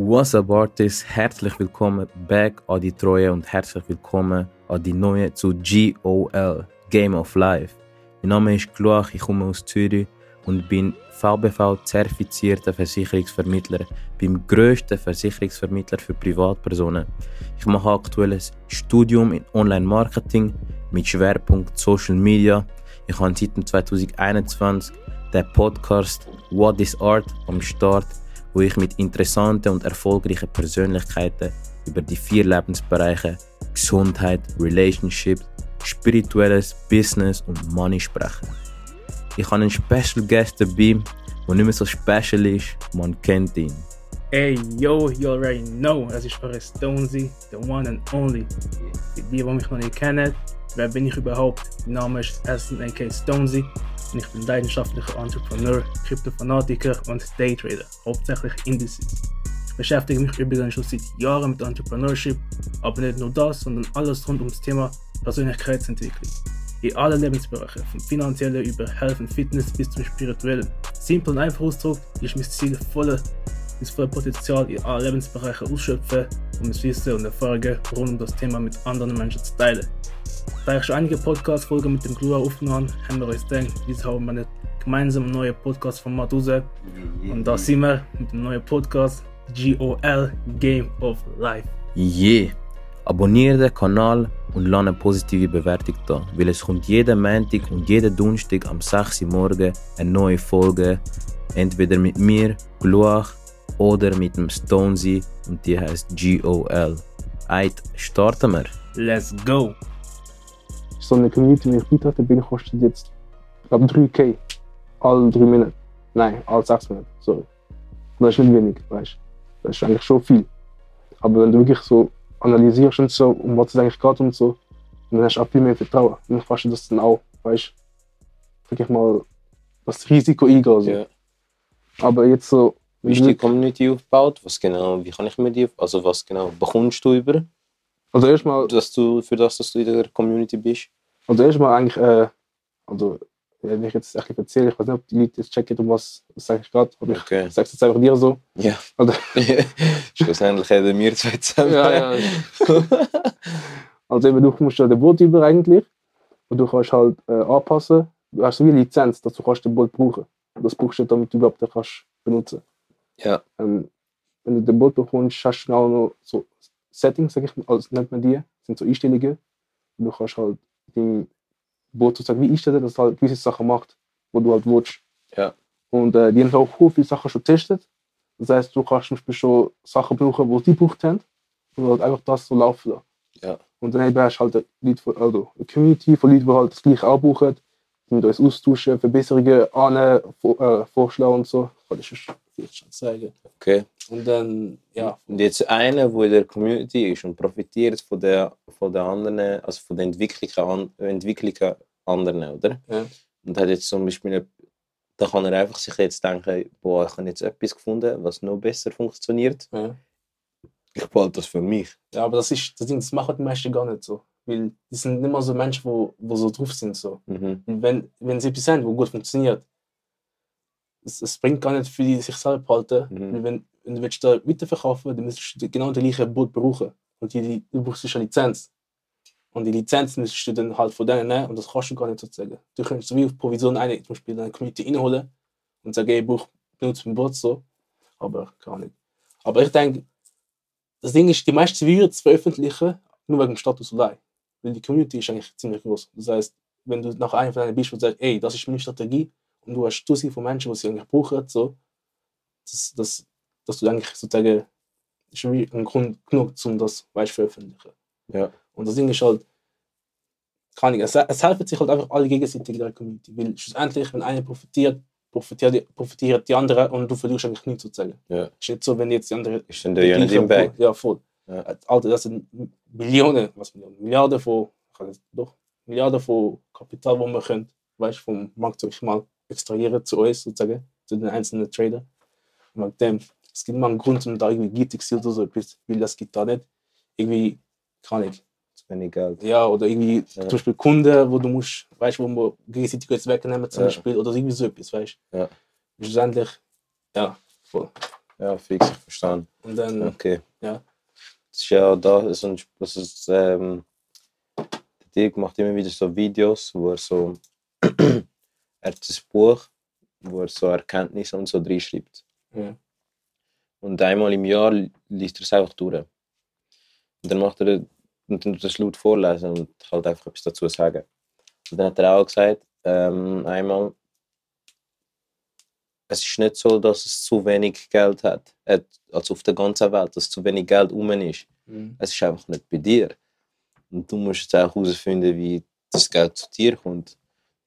What's up Artists? Herzlich willkommen back an die Treue und herzlich willkommen an die neue zu GOL, Game of Life. Mein Name ist Gloach, ich komme aus Zürich und bin VBV-zertifizierter Versicherungsvermittler beim grössten Versicherungsvermittler für Privatpersonen. Ich mache aktuell ein Studium in Online-Marketing mit Schwerpunkt Social Media. Ich habe seit 2021 den Podcast What is Art am Start, wo ich mit interessanten und erfolgreichen Persönlichkeiten über die vier Lebensbereiche Gesundheit, Relationships, spirituelles Business und Money spreche. Ich habe einen Special Guest dabei, der nicht mehr so special ist, man kennt ihn. Hey, yo, you already know, es ist eure Stonesy, the one and only. Für die, die mich noch nicht kennen, wer bin ich überhaupt? Mein Name ist Essen aka Stonesy und ich bin leidenschaftlicher Entrepreneur, Kryptofanatiker und Daytrader, hauptsächlich Indices. Ich beschäftige mich übrigens schon seit Jahren mit Entrepreneurship, aber nicht nur das, sondern alles rund ums Thema Persönlichkeitsentwicklung. In allen Lebensbereichen, vom finanziellen über Health und Fitness bis zum spirituellen. Simpel und einfach ausgedrückt ist mein Ziel, volle, das volle Potenzial in allen Lebensbereichen ausschöpfen und mein Wissen und Erfahrungen rund um das Thema mit anderen Menschen zu teilen. Da ich schon einige Podcast-Folgen mit dem Glua aufgenommen habe, haben wir uns gedacht, jetzt haben wir einen gemeinsamen neuen Podcast-Format raus. Und da sind wir mit dem neuen Podcast GOL Game of Life. Yeah! Abonniere den Kanal und lass eine positive Bewertung da, weil es kommt jeden Montag und jeden Donnerstag am 6 Uhr morgen eine neue Folge. Entweder mit mir, Gluach, oder mit dem Stonesy und die heißt GOL. Eit, starten wir! Let's go! So eine Community, die ich beitrete, bin, kostet jetzt, ich glaube, 3K. Alle drei Monate. Nein, alle sechs Monate, sorry. Und das ist nicht wenig, weißt du. Das ist eigentlich schon viel. Aber wenn du wirklich so analysierst und so, um was es eigentlich geht und so, dann hast du auch viel mehr Vertrauen. Dann kannst du das dann auch, weißt du, sag ich mal, das Risiko eingehen. So. Ja. Aber jetzt so. Wie ist die Community aufgebaut? Was genau, wie kann ich mir die, also was genau bekommst du über, Also erstmal, dass du, für das, dass du in der Community bist? also erstmal eigentlich, äh, also, wenn ich jetzt echt erzähle, ich weiß nicht, ob die Leute jetzt checken, um was sage ich gerade, aber ich Okay. sage es jetzt einfach dir so. Ja. Also, Schlussendlich haben wir zwei zusammen. Ja, ja. Also eben, du musst ja den Boot über eigentlich und du kannst halt äh, anpassen. Du hast so wie eine Lizenz, dass du kannst den Boot brauchen. Und das brauchst du, damit du überhaupt den kannst benutzen. Ja. Ähm, wenn du den Boot bekommst, hast du auch noch so Settings, sag ich also nennt man die, sind so Einstellungen. Und du kannst halt dein Boot sozusagen wie einstellen, dass es halt gewisse Sachen macht, wo du halt willst. Ja. Und äh, die haben auch viele Sachen schon getestet. Das heißt, du kannst zum Beispiel schon Sachen brauchen, die sie gebraucht haben. Und halt einfach das so laufen lassen. Ja. Und dann hast du halt Leute, von- also eine Community von Leuten, die halt das gleiche auch brauchen, die mit uns austauschen, Verbesserungen annehmen, vor, äh, vorschlagen und so. Kann ich jetzt schon zeigen. Okay. Und dann, ja, Und jetzt einer, der in der Community ist und profitiert von der, von der anderen, also von der Entwicklung, Entwicklung anderen, oder? Ja. Und hat jetzt zum Beispiel, da kann er einfach sich jetzt denken, boah, ich habe jetzt etwas gefunden, was noch besser funktioniert. Ja. Ich behalte das für mich. ja, aber das ist, das, Ding, das machen die meisten gar nicht so. Weil die sind nicht mal so Menschen, die wo, wo so drauf sind. So. Mhm. Und Wenn, wenn sie etwas haben, wo gut funktioniert, es, es bringt gar nicht für die sich selber behalten. Mhm. Wenn, wenn du willst da weiterverkaufen dann müsstest du genau das gleiche Boot brauchen. Und die, du brauchst eine Lizenz. Und die Lizenz müsstest du dann halt von denen nehmen und das kannst du gar nicht sozusagen. Du könntest so wie auf Provision eine zum Beispiel in eine Community reinholen und sagen, ey, brauch, benutze mein Boot so. Aber gar nicht. Aber ich denke, das Ding ist, die meisten es veröffentlichen, nur wegen dem Status allein. Weil die Community ist eigentlich ziemlich groß. Das heißt, wenn du nach einem von denen bist sagst, ey, das ist meine Strategie und du hast Tausende von Menschen, die sie eigentlich brauchen, so, das, das, dass du eigentlich sozusagen ist wie ein Grund genug, um das weißt, veröffentlichen. Ja. Und das Ding ist halt, kann ich, es, es helfen sich halt einfach alle gegenseitig in der Community. Weil schlussendlich, wenn einer profitiert, profitiert die, profitieren die anderen und du verlierst eigentlich nichts sozusagen. Ja. Ist nicht so, wenn jetzt die anderen Ist dann der ja nicht im Bag. ja, voll. Ja. Alter, das sind Millionen, was Millionen, Milliarden von, doch, Milliarden von Kapital, wo man können, weißt, vom Markt sag ich mal extrahieren zu uns sozusagen, zu den einzelnen Trader. Und mit dem, es gibt immer einen Grund, um da irgendwie giftig zu sein oder so etwas, weil das gibt da nicht. Irgendwie, kann ich, Zu wenig Geld. ja, oder irgendwie Ja. zum Beispiel Kunden, wo du musst, weißt, wo man gegenseitig jetzt wegnehmen zum Ja. Beispiel, oder irgendwie so etwas, weißt Ja. Schlussendlich, ja, voll. Ja, fix, ich verstehe. Und dann, Okay. Ja. Das ist ja da, so ein, das ist, ähm, der Dirk macht immer wieder so Videos, wo er so, er hat ein Buch, wo er so Erkenntnisse und so reinschreibt. Ja. Und einmal im Jahr liest er es einfach durch. Und dann macht er und dann es laut vorlesen und halt einfach etwas dazu sagen. Und dann hat er auch gesagt, ähm, einmal, es ist nicht so, dass es zu wenig Geld hat, äh, also auf der ganzen Welt, dass zu wenig Geld um ist. Mhm. Es ist einfach nicht bei dir. Und du musst jetzt auch herausfinden, wie das Geld zu dir kommt.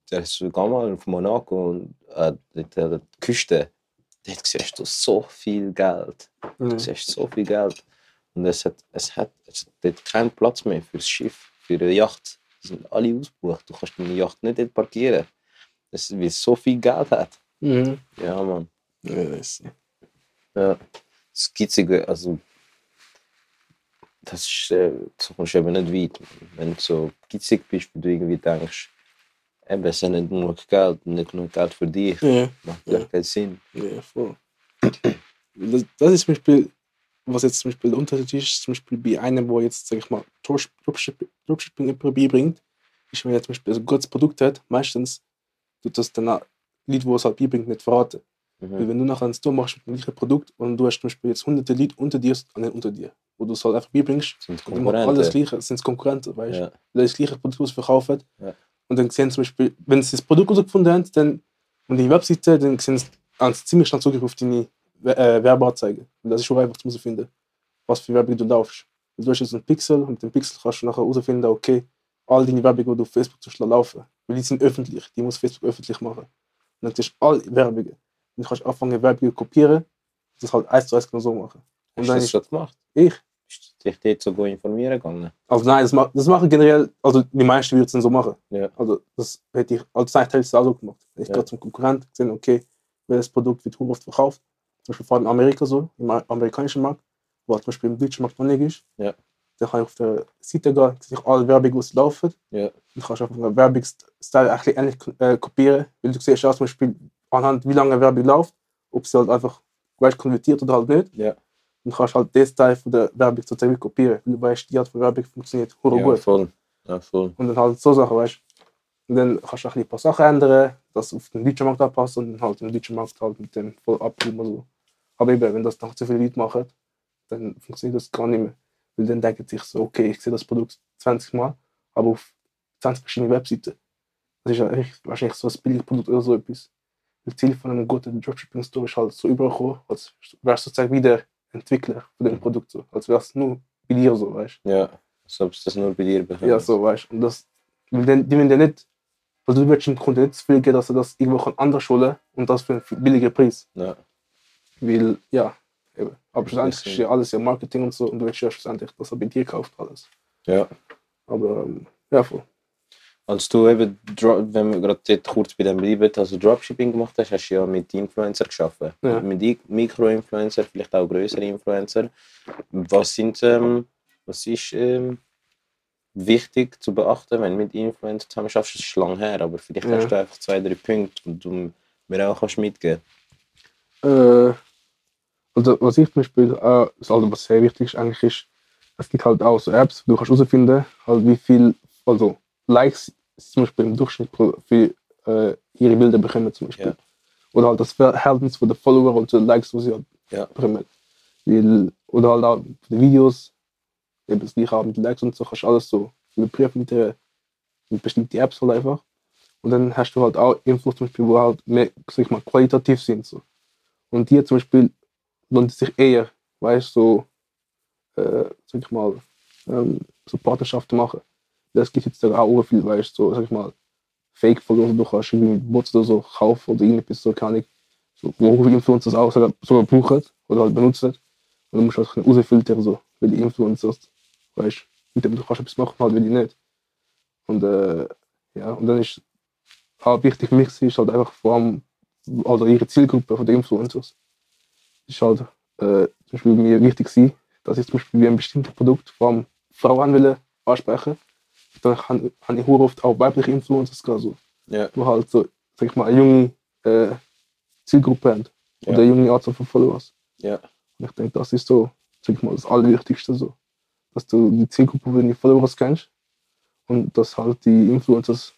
Der ist sogar mal auf Monaco und äh, dort an der Küste. Dort siehst du so viel Geld. Du Mhm. siehst so viel Geld. Und es hat, es hat, es hat dort keinen Platz mehr für das Schiff, für eine Yacht. Die sind alle ausgebucht. Du kannst deine Yacht nicht dort parkieren. Das, weil es so viel Geld hat. Mhm. Ja, Mann. Ja, das ist, Ja. Das Gitzige, also. Das ist, äh, so kommst du eben nicht weit. Wenn du so gitzig bist, wo du irgendwie denkst, eben, es ist nicht genug Geld, nicht genug Geld für dich, ja. macht Ja. keinen Sinn. Ja, voll. Das, das ist zum Beispiel, was jetzt zum Beispiel der Unterschied ist, zum Beispiel bei einem, wo jetzt, sag ich mal, Dropship- Dropship- Dropshipping jemand beibringt, ist, wenn er zum Beispiel ein gutes Produkt hat, meistens tut das dann Leute, die es halt beibringt, nicht verraten. Weil Mhm. wenn du nachher einen Store machst mit dem gleichen Produkt und du hast zum Beispiel jetzt hunderte Leute unter dir und nicht unter dir, wo du es halt einfach beibringst, Sind die machen alles Konkurrenten. gleiche, sind Konkurrenten, weißt du? Ja. Weil das gleiche Produkt was verkaufen. Ja. Und dann sehen sie zum Beispiel, wenn sie das Produkt herausgefunden haben, dann, und die Webseite, dann sehen sie sie ziemlich schnell Zugriff auf deine äh, Werbeanzeigen. Und das ist schon einfach zu finden, was für Werbung du laufst. Also du hast jetzt einen Pixel und mit dem Pixel kannst du nachher herausfinden, okay, all deine Werbung, die du auf Facebook zum Beispiel laufen, weil die sind öffentlich, die muss Facebook öffentlich machen. Und dann hast du alle Werbungen. Und du kannst anfangen, Werbungen zu kopieren, das halt eins zu eins genau so machen. Und Hast du dann das ist schon gemacht? ich, dich dort so gut informieren gegangen? also nein, das, ma das machen generell, also die meisten würden es dann so machen. Ja. Also das hätte ich, als Zeit hätte ich es auch so gemacht. Ich Ja. gehe zum Konkurrent, gesehen, okay, welches Produkt wird oft verkauft. Zum Beispiel vor allem in Amerika so, im amerikanischen Markt, wo zum Beispiel im deutschen Markt noch nicht ist. Ja. Dann kann ich auf der Seite gehen, sehe ich alle Werbung, die laufen. Ja. Dann kannst du einfach einen Werbungsstil bisschen ähnlich äh, kopieren, weil du siehst auch zum Beispiel anhand, wie lange Werbung läuft, ob sie halt einfach weißt, konvertiert oder halt nicht. Ja. Und kannst halt das Teil von der Werbung sozusagen kopieren, weil du weißt, die Art von Werbung funktioniert hure Ja, gut. voll. Ja, voll. Und dann halt so Sachen, weißt du. Und dann kannst du auch ein paar Sachen ändern, dass auf den deutschen Markt anpasst und dann halt im deutschen Markt halt mit dem voll abgeben so. Aber eben, wenn das noch zu viele Leute machen, dann funktioniert das gar nicht mehr. Weil dann denken sich so, okay, ich sehe das Produkt 20 Mal, aber auf 20 verschiedene Webseiten. Das ist ja wahrscheinlich so ein billiges Produkt oder so etwas. Das Ziel von einem guten Dropshipping-Store ist halt so übergekommen, als wärst du sozusagen wieder Entwickler von dem Produkt. So. Als wärst du nur bei dir so, weißt du. Ja. Als ob es das nur bei dir bekommt. Ja, so, weißt du. Und das, die wollen ja nicht, also du willst dem Kunden nicht zu viel geben, dass er das irgendwo kann anders holen und das für einen billigen Preis. Ja. Weil, ja, eben. Aber schlussendlich ist ja alles ja Marketing und so und du willst ja schlussendlich, dass er bei dir kauft, alles. ja. Aber, ähm, ja, voll. Als du eben, wenn wir gerade kurz bei dem bleiben, also Dropshipping gemacht hast, hast du ja mit Influencer geschaffen. Ja. Mit Mikroinfluencer, vielleicht auch größere Influencer. Was sind, ähm, was ist ähm, wichtig zu beachten, wenn du mit Influencer zusammen schaffst? Das ist schon lange her, aber vielleicht Ja. hast du einfach zwei, drei Punkte, die du mir auch kannst mitgeben Äh, also, was ich zum Beispiel, äh, also was sehr wichtig ist, eigentlich ist, es gibt halt auch so Apps, wo du kannst herausfinden, halt wie viel, also Likes zum Beispiel im Durchschnitt für äh, ihre Bilder bekommen zum Beispiel. Ja. Oder halt das Verhältnis von den Follower und den Likes, die sie halt Ja. bekommen. Oder halt auch die Videos, eben das gleiche auch mit Likes und so, kannst du alles so überprüfen mit, der, mit bestimmten Apps halt einfach. Und dann hast du halt auch Infos zum Beispiel, wo halt mehr, sag ich mal, qualitativ sind. So. Und die zum Beispiel lohnt es sich eher, weißt du, so, äh, sag ich mal, ähm, so Partnerschaften machen. Das gibt jetzt auch viel, weißt du, so, sag ich mal, Fake-Follower, du kannst irgendwie mit Bots oder so kaufen oder irgendetwas, so ich, so, wo Influencers auch sogar, sogar brauchen oder halt benutzen. Und du musst halt rausfiltern, so, weil die Influencers, weißt du, mit dem du kannst etwas machen, halt, will ich nicht. Und, äh, ja, und dann ist auch wichtig für mich ist halt einfach vor allem also ihre Zielgruppe von den Influencers. Ist halt äh, zum Beispiel mir wichtig gewesen, dass ich zum Beispiel wie ein bestimmtes Produkt vor allem Frauen will ansprechen. Dann habe hab ich sehr oft auch weibliche Influencers gehabt, so, Ja. die halt so, sag ich mal, eine junge äh, Zielgruppe haben. Ja. Oder eine junge Art von Followers. Ja. Und ich denke, das ist so, sag ich mal, das Allerwichtigste so. Dass du die Zielgruppe von den Followers kennst und dass halt die Influencers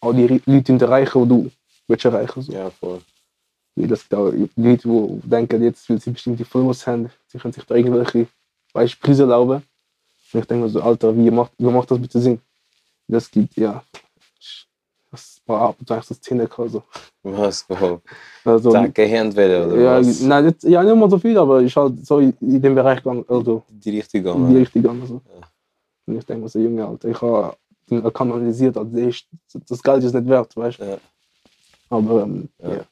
auch die Leute erreichen, die du willst erreichen so. Ja, voll. Weil das gibt auch Leute, die denken, jetzt, weil sie bestimmte Followers haben, sie können sich da irgendwelche weißt, Preise erlauben. Und ich denke mir so, Alter, wie macht, wie macht das bitte Sinn? Das gibt, ja, das war ab und zu eigentlich so Szene also. Was? Wow. also Zack, Handwelle oder ja, was? nein, nicht, ja, nicht mal so viel, aber ich halt so in, in dem Bereich gegangen, also Die Richtung in die gegangen. Also. Ja. Und ich denke mir so, Junge, Alter, ich habe den Account analysiert, also ist, das Geld ist nicht wert, weißt du? Ja. Aber, ähm, Ja. ja.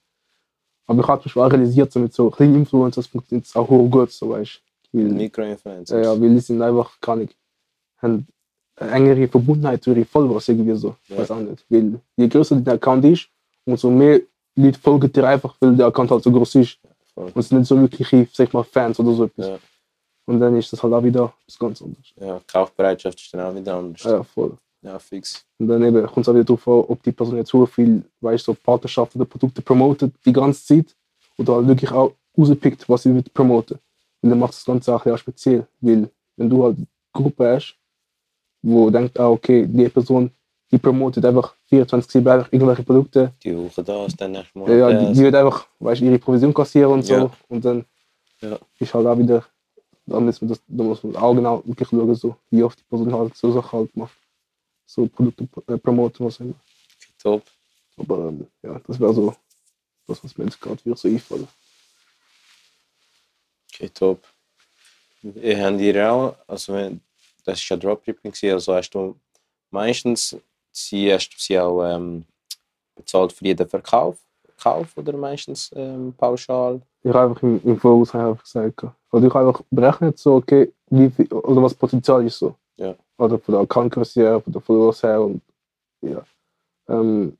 Aber ich habe Beispiel auch realisiert, so mit so kleinen Influencers funktioniert es auch gut, so weißt du. Weil- Mikroinfluencer. Ja, ja, weil die sind einfach gar nicht, haben eine engere Verbundenheit zu ihren Followers irgendwie so. Ja. Ja. Weiß auch nicht. Weil je größer der Account ist, umso mehr Leute folgen dir einfach, weil der Account halt so groß ist. voll. Und es sind nicht so wirkliche, sag ich mal, Fans oder so etwas. Ja. Und dann ist das halt auch wieder was ganz anderes. ja, Kaufbereitschaft ist dann auch wieder anders. Ja, voll. Ja, fix. Und dann eben kommt es auch wieder darauf an, ob die Person jetzt so viel, weißt so Partnerschaften oder Produkte promotet die ganze Zeit oder halt wirklich auch rauspickt, was sie wird promoten. Und dann macht das Ganze auch bisschen speziell, weil wenn du halt eine Gruppe hast, wo denkt, ah, okay, die Person, die promotet einfach 24-7 einfach irgendwelche Produkte, Die Woche das, dann nächstes Mal. ja, die, die wird einfach, weißt ihre Provision kassieren und so. Ja. Und dann Ja. ist halt auch wieder, da muss man, das, da muss man auch genau wirklich schauen, so, wie oft die Person halt so Sachen halt macht. So Produkte äh, promoten, was immer. Top. Aber ähm, ja, das wäre so das, was mir jetzt gerade wieder so einfällt. Okay, top. Ich habe dir auch, also das ist ja Dropshipping, also hast du meistens, sie hast du sie auch ähm, bezahlt für jeden Verkauf, Kauf oder meistens ähm, pauschal? Ich habe einfach im, im Voraus einfach gesagt, also ich habe einfach berechnet, so, okay, wie viel, oder was Potenzial ist so. Ja. Oder von der Accountgröße her, von der Followers her und ja. Ähm,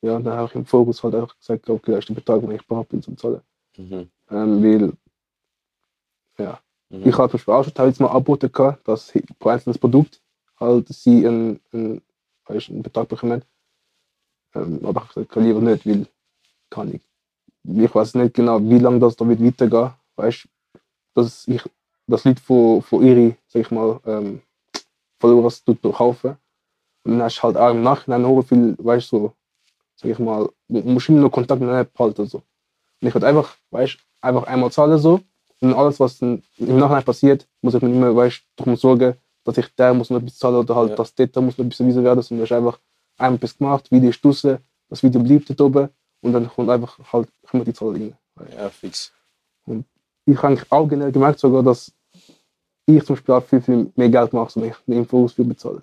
ja, dann habe ich im Fokus halt einfach gesagt, okay, das ist der Betrag, den ich bereit bin zu zahlen. Mhm. Ähm, weil Mhm. Ich habe zum Beispiel auch schon teilweise mal angeboten, gehabt, dass pro einzelnes Produkt halt sie einen, einen, einen Betrag bekommen. Ähm, aber ich gesagt, lieber nicht, weil kann ich. Ich weiß nicht genau, wie lange das da wird weitergehen. Weißt dass ich das Leute von, von ihre, sag ich mal, ähm, Followers tut kaufen. Und dann hast du halt auch im Nachhinein noch viel, weißt du, so, sag ich mal, du musst immer noch Kontakt mit einer App halten. So. Und ich würde einfach, weißt einfach einmal zahlen so. Und alles, was im Nachhinein passiert, muss ich mir nicht mehr, weißt darum sorgen, dass ich der muss noch etwas zahlen oder halt Ja. das dort muss noch etwas erwiesen werden. Sondern hast einfach einmal etwas gemacht, Video ist draussen, das Video bleibt dort oben und dann kommt einfach halt, kommt die Zahl rein. Ja, fix. Ich habe auch generell gemerkt sogar, dass ich zum Beispiel auch viel, viel mehr Geld mache, wenn ich eine Infos für bezahle.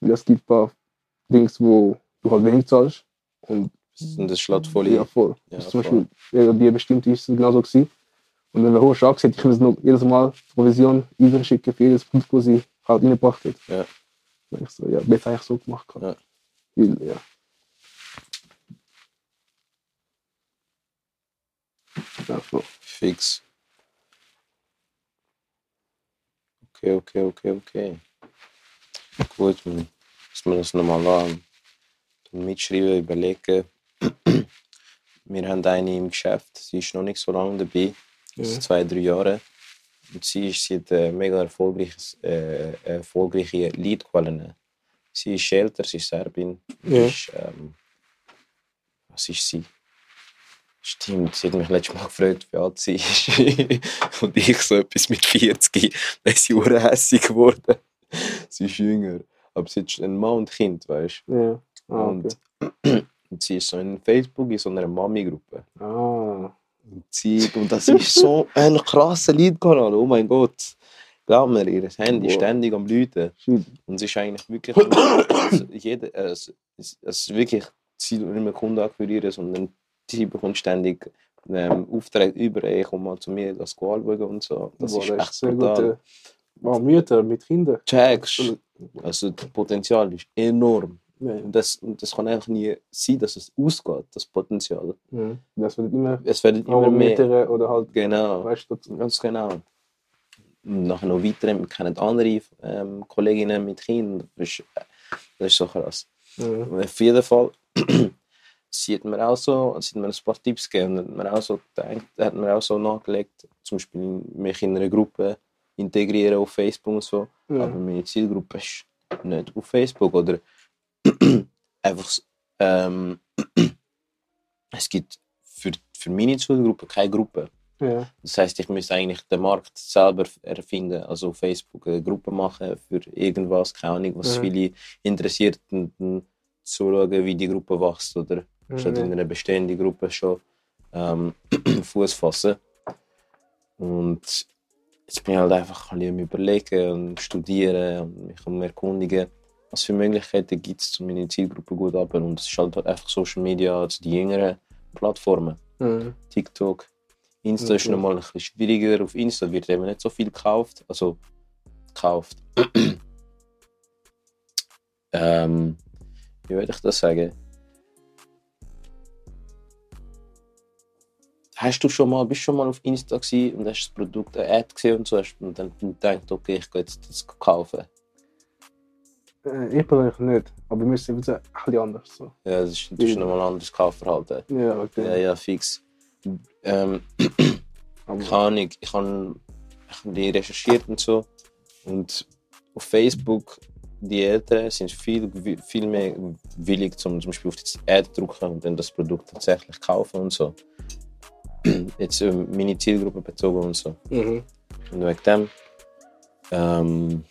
Weil es gibt ein paar Dings, wo du halt wenig zahlst. Und Und das schlägt voll ja, ein. voll. Ja, ist zum voll. Beispiel, ja, die bestimmte ist es genauso gewesen. Und wenn wir hohe Schlag sind, ich muss noch jedes Mal Provision überschicken für jedes Produkt, das sie halt reingebracht hat. Ja. Und ich so, ja, besser eigentlich so gemacht. Ja. Weil, ja. Ja, so. Fix. Okay, okay, okay, okay. Gut, man muss man das nochmal an. Mitschreiben, überlegen. Wir haben eine im Geschäft, sie ist noch nicht so lange dabei, also Ja. zwei, drei Jahre. Und sie ist sie hat äh, mega erfolgreiches, äh, erfolgreiche Leadquellen. Sie ist älter, sie ist Serbin. Ja. Ist, ähm, was ist sie? Stimmt, sie hat mich letztes Mal gefragt, wie alt sie ist. Und ich so etwas mit 40, dann ist sie urhässig geworden. sie ist jünger. Aber sie hat ein Mann und Kind, weißt Ja. du? Ah, okay. und, und sie ist so in Facebook in so einer Mami-Gruppe. Ah. Und, sie, und das ist so ein krasser Liedkanal, oh mein Gott. Glaub mir, ihr Handy ist ständig am Blüten. Shit. Und es ist eigentlich wirklich. also jeder, äh, es, es, es ist wirklich, sie nicht mehr Kunden akquirieren, sondern sie bekommt ständig ähm, Aufträge über, ey, komm mal zu mir, das anschauen und so. Das Boah, ist echt sehr brutal. gut. äh, Mütter mit Kindern. Checkst. Also das Potenzial ist enorm. Ja, Und das, und das kann einfach nie sein, dass es ausgeht, das Potenzial. ja. Das wird immer, Es werden immer mehr. Oder halt, Genau. weißt du. Ganz genau. Und nachher noch weiter, wir kennen andere ähm, Kolleginnen mit Kindern. Das ist, das ist so krass. Ja. Auf jeden Fall, sie hat mir auch so, sie hat mir ein paar Tipps gegeben und hat mir auch so gedacht, hat mir auch so nachgelegt, zum Beispiel mich in einer Gruppe integrieren auf Facebook und so. Ja. Aber meine Zielgruppe ist nicht auf Facebook oder einfach ähm, es gibt für, für meine Zielgruppe keine Gruppe. Ja. Das heißt, ich müsste eigentlich den Markt selber erfinden, also Facebook eine Gruppe machen für irgendwas, keine Ahnung, was Mhm. viele interessiert und zuschauen, wie die Gruppe wächst oder statt in Mhm. einer bestehenden Gruppe schon ähm, Fuß fassen. Und jetzt bin ich halt einfach ein bisschen am überlegen und studieren und mich am erkundigen, was für Möglichkeiten gibt es, um meine Zielgruppe gut ab. Und es ist halt einfach Social Media, also die jüngeren Plattformen. Mhm. TikTok. Insta ist Okay. nochmal ein bisschen schwieriger. Auf Insta wird eben nicht so viel gekauft. Also, gekauft. ähm, wie würde ich das sagen? Hast du schon mal, bist schon mal auf Insta und hast das Produkt eine Ad gesehen und so hast und dann gedacht, okay, ich gehe jetzt das kaufen. Äh, Ich persönlich nicht, aber wir sind ein bisschen anders. So. Ja, das ist, ist nochmal ein anderes Kaufverhalten. Ja, okay. Ja, ja, fix. Ähm, keine Ahnung, ich habe hab die recherchiert und so. Und auf Facebook, die Eltern sind viel, viel mehr willig, zum, zum Beispiel auf die Ad zu drücken und dann das Produkt tatsächlich kaufen und so. Jetzt ähm, meine Zielgruppe bezogen und so. mhm. Und wegen dem ähm,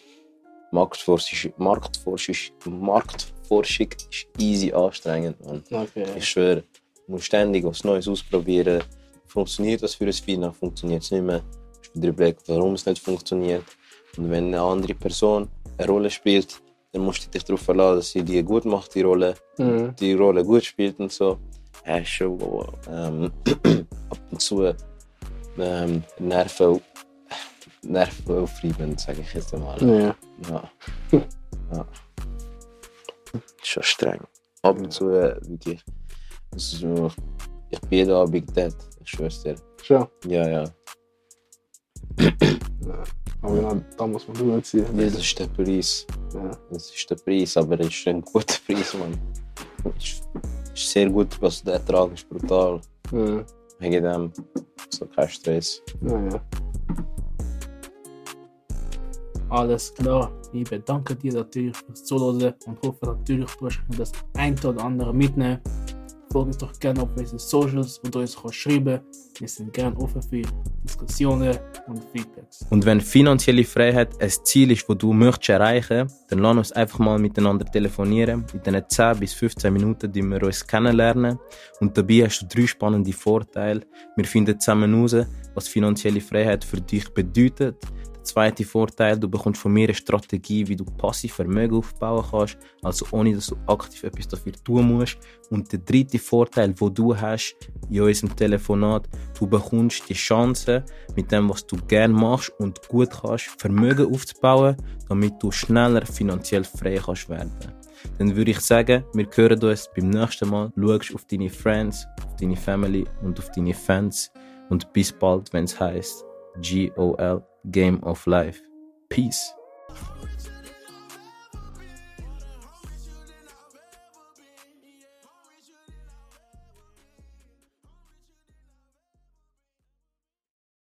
Marktforschung, Marktforschung, Marktforschung ist easy anstrengend. Man. Okay. Ich schwöre, du musst ständig was Neues ausprobieren. Funktioniert das für ein Final, funktioniert es nicht mehr. Du musst wieder überlegen, warum es nicht funktioniert. Und wenn eine andere Person eine Rolle spielt, dann musst du dich darauf verlassen, dass sie die gut macht, die Rolle, Mhm. die Rolle gut spielt und so. Ja, ist schon ähm, ab und zu ähm, Nerven, Nerven aufreibend, sage ich jetzt einmal. Ja. Ja. ja. Schon streng. Ab und zu äh, wirklich. Nur, ich bin jeden Abend dead. Ich schwör's dir. Schon. Ja, ja. Ja. Aber genau, da muss man durchziehen. Das ist der Preis. Ja. Das ist der Preis, aber es ist ein guter Preis, Mann. Es ist, ist sehr gut, was der Ertrag ist brutal. Ja. Wegen dem. So kein Stress. Ja, ja. Alles klar. Ich bedanke dir natürlich fürs Zuhören und hoffe natürlich, du hast das ein oder andere mitnehmen. Folge uns doch gerne auf unseren Socials, du uns kannst schreiben Wir sind gerne offen für Diskussionen und Feedbacks. Und wenn finanzielle Freiheit ein Ziel ist, das du möchtest erreichen dann lass uns einfach mal miteinander telefonieren. In diesen 10 bis 15 Minuten, die wir uns kennenlernen. Und dabei hast du drei spannende Vorteile. Wir finden zusammen heraus, was finanzielle Freiheit für dich bedeutet. Zweite Vorteil, du bekommst von mir eine Strategie, wie du passiv Vermögen aufbauen kannst, also ohne dass du aktiv etwas dafür tun musst. Und der dritte Vorteil, wo du hast in unserem Telefonat, du bekommst die Chance, mit dem, was du gerne machst und gut kannst, Vermögen aufzubauen, damit du schneller finanziell frei kannst werden. Dann würde ich sagen, wir hören uns beim nächsten Mal. Schau auf deine Friends, auf deine Family und auf deine Fans. Und bis bald, wenn es heißt GOL Game of Life. Peace.